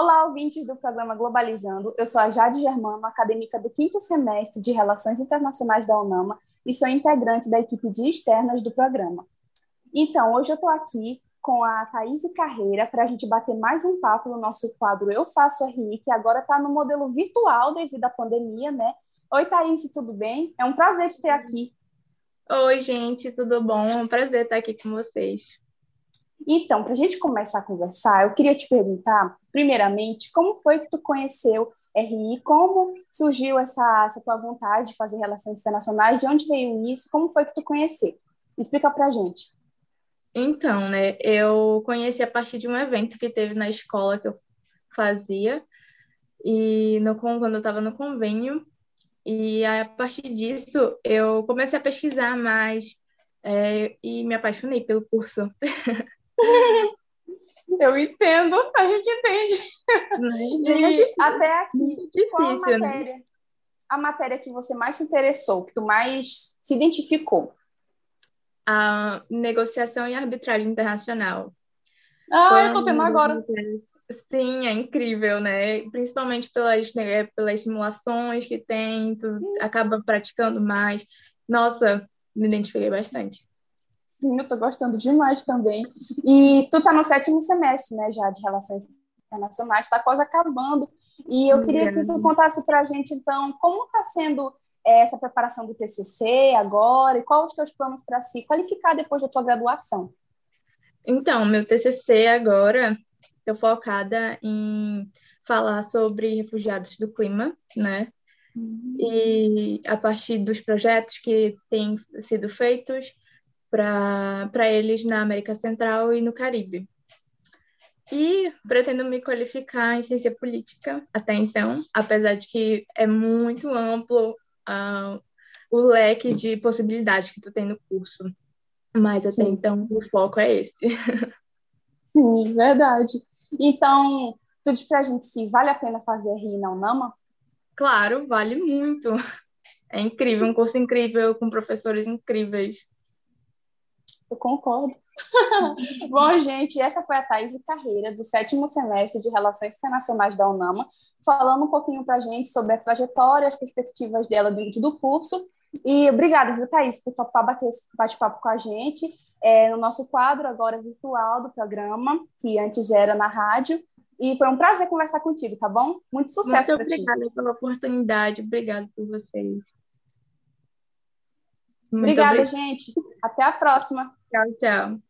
Olá, ouvintes do programa Globalizando. Eu sou a Jade Germano, acadêmica do quinto semestre de Relações Internacionais da UNAMA e sou integrante da equipe de externas do programa. Então, hoje eu estou aqui com a Thaís Carreira para a gente bater mais um papo no nosso quadro Eu Faço RI, que agora está no modelo virtual devido à pandemia, né? Oi, Thaís, tudo bem? É um prazer te ter aqui. Oi, gente, tudo bom? É um prazer estar aqui com vocês. Então, para a gente começar a conversar, eu queria te perguntar, primeiramente, como foi que tu conheceu RI? Como surgiu essa, essa tua vontade de fazer relações internacionais? De onde veio isso? Como foi que tu conheceu? Explica para a gente. Então, né, eu conheci a partir de um evento que teve na escola que eu fazia, e no, quando eu estava no convênio, e a partir disso eu comecei a pesquisar mais é, e me apaixonei pelo curso. Eu entendo, a gente entende. E até aqui, difícil, qual a né? matéria, né? a matéria que você mais se interessou, que tu mais se identificou? A negociação e arbitragem internacional. Ah, Foi eu tô tendo agora. Sim, é incrível, né? Principalmente pelas, né, pelas simulações que tem, tu acaba praticando mais. Nossa, me identifiquei bastante. Sim, eu tô gostando demais também. E tu tá no sétimo semestre, né, já, de Relações Internacionais, tá quase acabando. E eu queria que tu contasse pra gente, então, como tá sendo é, essa preparação do TCC agora e quais os teus planos para se qualificar depois da tua graduação? Então, meu TCC agora estou focada em falar sobre refugiados do clima, né? Uhum. E a partir dos projetos que têm sido feitos para eles na América Central e no Caribe. E pretendo me qualificar em ciência política até então, apesar de que é muito amplo uh, o leque de possibilidades que tu tem no curso. Mas até Sim. então o foco é esse. Sim, verdade. Então, tu diz pra gente se vale a pena fazer RI na UNAMA? Claro, vale muito. É incrível, um curso incrível, com professores incríveis. Eu concordo. Bom, gente, essa foi a Thais Carreira, do sétimo semestre de Relações Internacionais da UNAMA, falando um pouquinho para a gente sobre a trajetória, as perspectivas dela dentro do curso. E obrigada, viu, Thaís, por topar bater esse bate-papo com a gente é, no nosso quadro, agora virtual do programa, que antes era na rádio. E foi um prazer conversar contigo, tá bom? Muito sucesso Muito obrigada pela oportunidade, obrigada por vocês. Muito obrigada, obrigada, gente. Até a próxima. 想想。